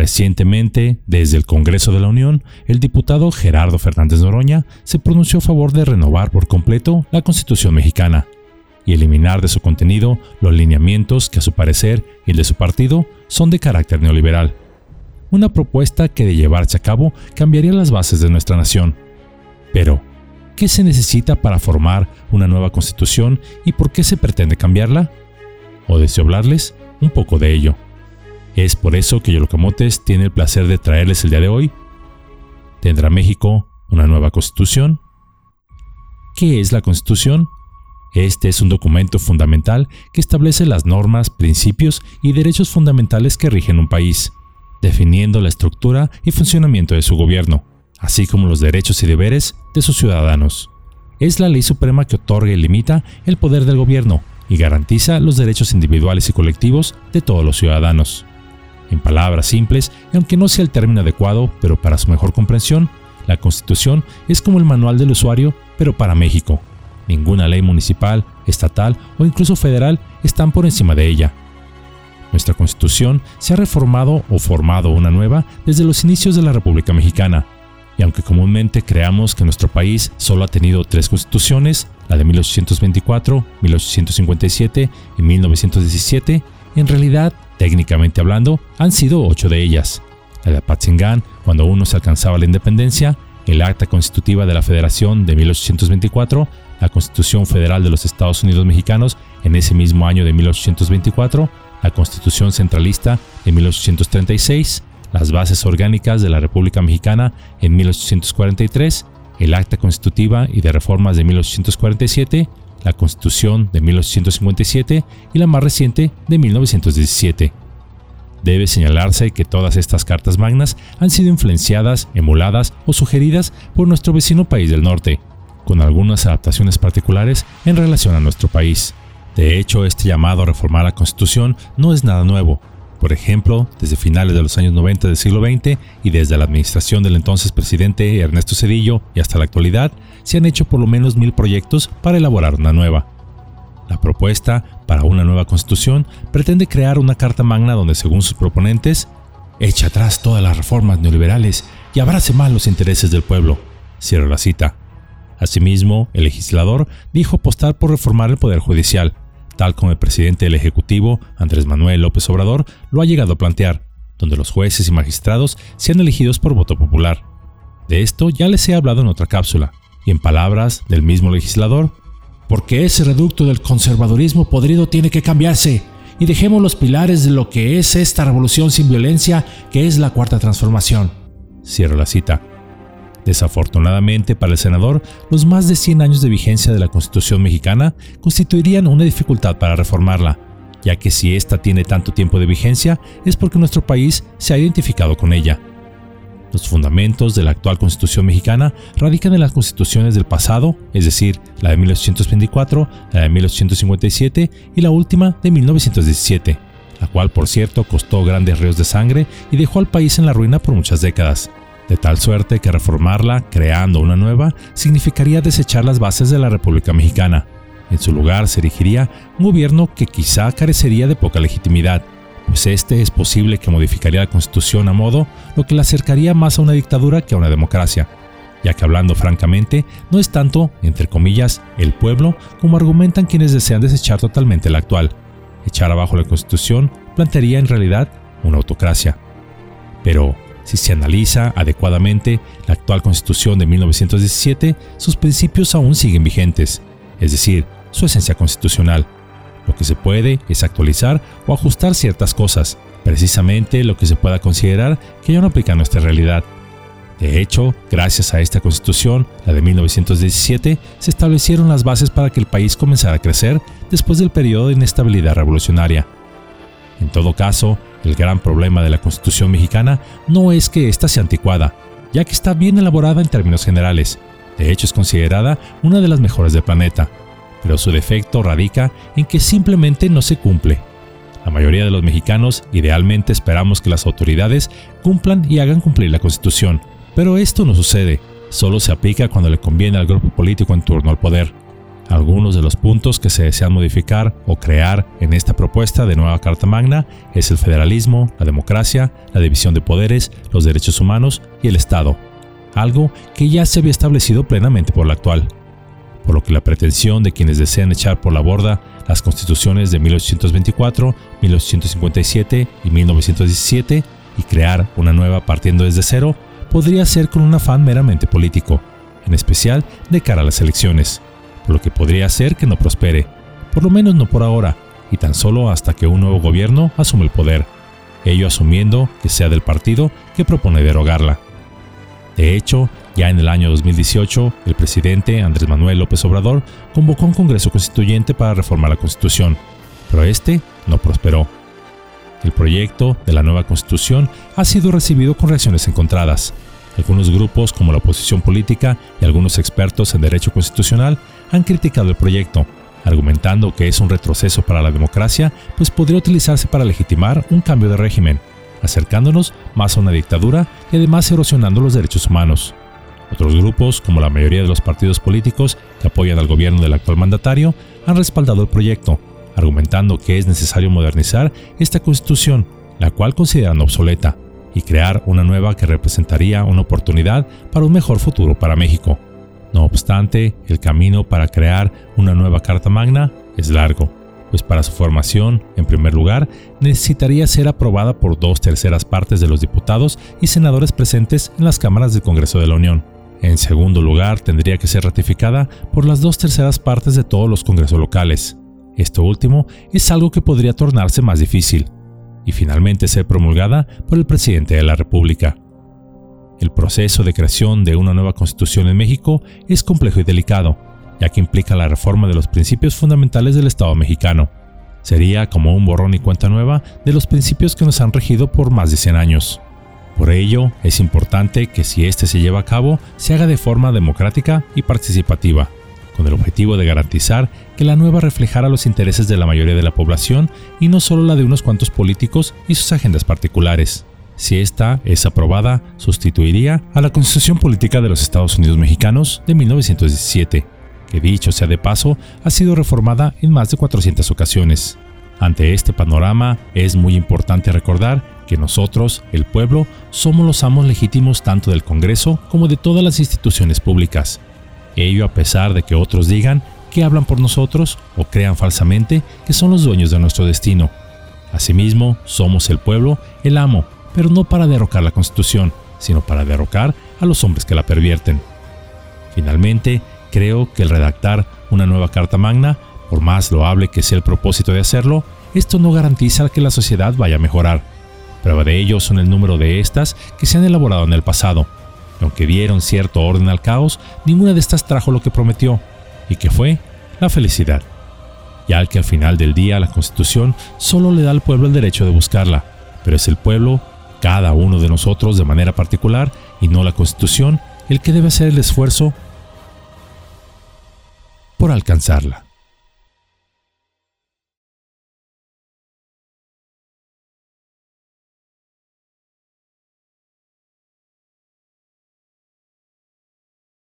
Recientemente, desde el Congreso de la Unión, el diputado Gerardo Fernández Noroña se pronunció a favor de renovar por completo la Constitución mexicana y eliminar de su contenido los lineamientos que a su parecer y el de su partido son de carácter neoliberal. Una propuesta que de llevarse a cabo cambiaría las bases de nuestra nación. Pero, ¿qué se necesita para formar una nueva constitución y por qué se pretende cambiarla? O deseo hablarles un poco de ello. Es por eso que Yolocamotes tiene el placer de traerles el día de hoy. ¿Tendrá México una nueva constitución? ¿Qué es la constitución? Este es un documento fundamental que establece las normas, principios y derechos fundamentales que rigen un país, definiendo la estructura y funcionamiento de su gobierno, así como los derechos y deberes de sus ciudadanos. Es la ley suprema que otorga y limita el poder del gobierno y garantiza los derechos individuales y colectivos de todos los ciudadanos. En palabras simples, y aunque no sea el término adecuado, pero para su mejor comprensión, la Constitución es como el manual del usuario, pero para México. Ninguna ley municipal, estatal o incluso federal están por encima de ella. Nuestra Constitución se ha reformado o formado una nueva desde los inicios de la República Mexicana, y aunque comúnmente creamos que nuestro país solo ha tenido tres constituciones, la de 1824, 1857 y 1917, en realidad Técnicamente hablando, han sido ocho de ellas. La de Apatzingán, cuando aún no se alcanzaba la independencia, el Acta Constitutiva de la Federación de 1824, la Constitución Federal de los Estados Unidos Mexicanos en ese mismo año de 1824, la Constitución Centralista de 1836, las bases orgánicas de la República Mexicana en 1843, el Acta Constitutiva y de Reformas de 1847 la Constitución de 1857 y la más reciente de 1917. Debe señalarse que todas estas cartas magnas han sido influenciadas, emuladas o sugeridas por nuestro vecino país del norte, con algunas adaptaciones particulares en relación a nuestro país. De hecho, este llamado a reformar la Constitución no es nada nuevo, por ejemplo, desde finales de los años 90 del siglo XX y desde la administración del entonces presidente Ernesto Cedillo y hasta la actualidad, se han hecho por lo menos mil proyectos para elaborar una nueva. La propuesta para una nueva constitución pretende crear una carta magna donde, según sus proponentes, eche atrás todas las reformas neoliberales y abrace más los intereses del pueblo. Cierro la cita. Asimismo, el legislador dijo apostar por reformar el Poder Judicial, tal como el presidente del Ejecutivo, Andrés Manuel López Obrador, lo ha llegado a plantear, donde los jueces y magistrados sean elegidos por voto popular. De esto ya les he hablado en otra cápsula, y en palabras del mismo legislador, porque ese reducto del conservadurismo podrido tiene que cambiarse, y dejemos los pilares de lo que es esta revolución sin violencia que es la cuarta transformación. Cierro la cita. Desafortunadamente para el senador, los más de 100 años de vigencia de la Constitución mexicana constituirían una dificultad para reformarla, ya que si ésta tiene tanto tiempo de vigencia es porque nuestro país se ha identificado con ella. Los fundamentos de la actual Constitución mexicana radican en las constituciones del pasado, es decir, la de 1824, la de 1857 y la última de 1917, la cual por cierto costó grandes ríos de sangre y dejó al país en la ruina por muchas décadas de tal suerte que reformarla, creando una nueva, significaría desechar las bases de la República Mexicana. En su lugar se erigiría un gobierno que quizá carecería de poca legitimidad, pues este es posible que modificaría la constitución a modo lo que la acercaría más a una dictadura que a una democracia, ya que hablando francamente, no es tanto, entre comillas, el pueblo como argumentan quienes desean desechar totalmente la actual. Echar abajo la constitución plantearía en realidad una autocracia. Pero, si se analiza adecuadamente la actual constitución de 1917, sus principios aún siguen vigentes, es decir, su esencia constitucional. Lo que se puede es actualizar o ajustar ciertas cosas, precisamente lo que se pueda considerar que ya no aplica a nuestra realidad. De hecho, gracias a esta constitución, la de 1917, se establecieron las bases para que el país comenzara a crecer después del periodo de inestabilidad revolucionaria. En todo caso, el gran problema de la Constitución mexicana no es que ésta sea anticuada, ya que está bien elaborada en términos generales. De hecho, es considerada una de las mejores del planeta, pero su defecto radica en que simplemente no se cumple. La mayoría de los mexicanos idealmente esperamos que las autoridades cumplan y hagan cumplir la Constitución, pero esto no sucede, solo se aplica cuando le conviene al grupo político en turno al poder. Algunos de los puntos que se desean modificar o crear en esta propuesta de nueva Carta Magna es el federalismo, la democracia, la división de poderes, los derechos humanos y el Estado, algo que ya se había establecido plenamente por la actual. Por lo que la pretensión de quienes desean echar por la borda las constituciones de 1824, 1857 y 1917 y crear una nueva partiendo desde cero podría ser con un afán meramente político, en especial de cara a las elecciones lo que podría ser que no prospere, por lo menos no por ahora, y tan solo hasta que un nuevo gobierno asume el poder, ello asumiendo que sea del partido que propone derogarla. De hecho, ya en el año 2018, el presidente Andrés Manuel López Obrador convocó un Congreso Constituyente para reformar la Constitución, pero este no prosperó. El proyecto de la nueva Constitución ha sido recibido con reacciones encontradas. Algunos grupos, como la oposición política y algunos expertos en derecho constitucional, han criticado el proyecto, argumentando que es un retroceso para la democracia, pues podría utilizarse para legitimar un cambio de régimen, acercándonos más a una dictadura y además erosionando los derechos humanos. Otros grupos, como la mayoría de los partidos políticos que apoyan al gobierno del actual mandatario, han respaldado el proyecto, argumentando que es necesario modernizar esta constitución, la cual consideran obsoleta, y crear una nueva que representaría una oportunidad para un mejor futuro para México. No obstante, el camino para crear una nueva Carta Magna es largo, pues para su formación, en primer lugar, necesitaría ser aprobada por dos terceras partes de los diputados y senadores presentes en las cámaras del Congreso de la Unión. En segundo lugar, tendría que ser ratificada por las dos terceras partes de todos los congresos locales. Esto último es algo que podría tornarse más difícil, finalmente ser promulgada por el presidente de la República. El proceso de creación de una nueva constitución en México es complejo y delicado, ya que implica la reforma de los principios fundamentales del Estado mexicano. Sería como un borrón y cuenta nueva de los principios que nos han regido por más de 100 años. Por ello, es importante que si éste se lleva a cabo, se haga de forma democrática y participativa, con el objetivo de garantizar que la nueva reflejara los intereses de la mayoría de la población y no solo la de unos cuantos políticos y sus agendas particulares si esta es aprobada, sustituiría a la Constitución Política de los Estados Unidos Mexicanos de 1917, que dicho sea de paso, ha sido reformada en más de 400 ocasiones. Ante este panorama, es muy importante recordar que nosotros, el pueblo, somos los amos legítimos tanto del Congreso como de todas las instituciones públicas. Ello a pesar de que otros digan que hablan por nosotros o crean falsamente que son los dueños de nuestro destino. Asimismo, somos el pueblo, el amo, pero no para derrocar la Constitución, sino para derrocar a los hombres que la pervierten. Finalmente, creo que el redactar una nueva Carta Magna, por más loable que sea el propósito de hacerlo, esto no garantiza que la sociedad vaya a mejorar. Prueba de ello son el número de estas que se han elaborado en el pasado. Aunque dieron cierto orden al caos, ninguna de estas trajo lo que prometió, y que fue la felicidad. Ya que al final del día la Constitución solo le da al pueblo el derecho de buscarla, pero es el pueblo cada uno de nosotros de manera particular y no la Constitución el que debe hacer el esfuerzo por alcanzarla.